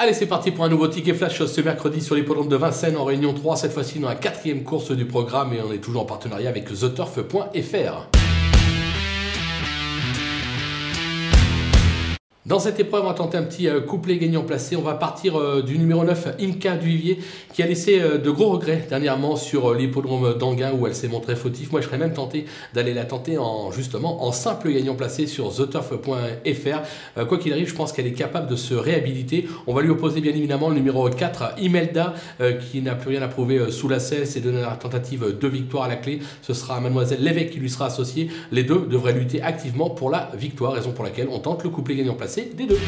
Allez, c'est parti pour un nouveau ticket flash ce mercredi sur l'hippodrome de Vincennes en Réunion 3, cette fois-ci dans la quatrième course du programme et on est toujours en partenariat avec TheTurf.fr. Dans cette épreuve, on va tenter un petit euh, couplet gagnant placé. On va partir euh, du numéro 9, Inca Duvivier, qui a laissé euh, de gros regrets dernièrement sur l'hippodrome d'Anguin où elle s'est montrée fautif. Moi, je serais même tenté d'aller la tenter en justement en simple gagnant placé sur theturf.fr. quoi qu'il arrive, je pense qu'elle est capable de se réhabiliter. On va lui opposer bien évidemment le numéro 4, Imelda, qui n'a plus rien à prouver sous la selle. C'est donné la tentative de victoire à la clé. Ce sera Mademoiselle Lévesque qui lui sera associée. Les deux devraient lutter activement pour la victoire, raison pour laquelle on tente le couplet gagnant placé des deux.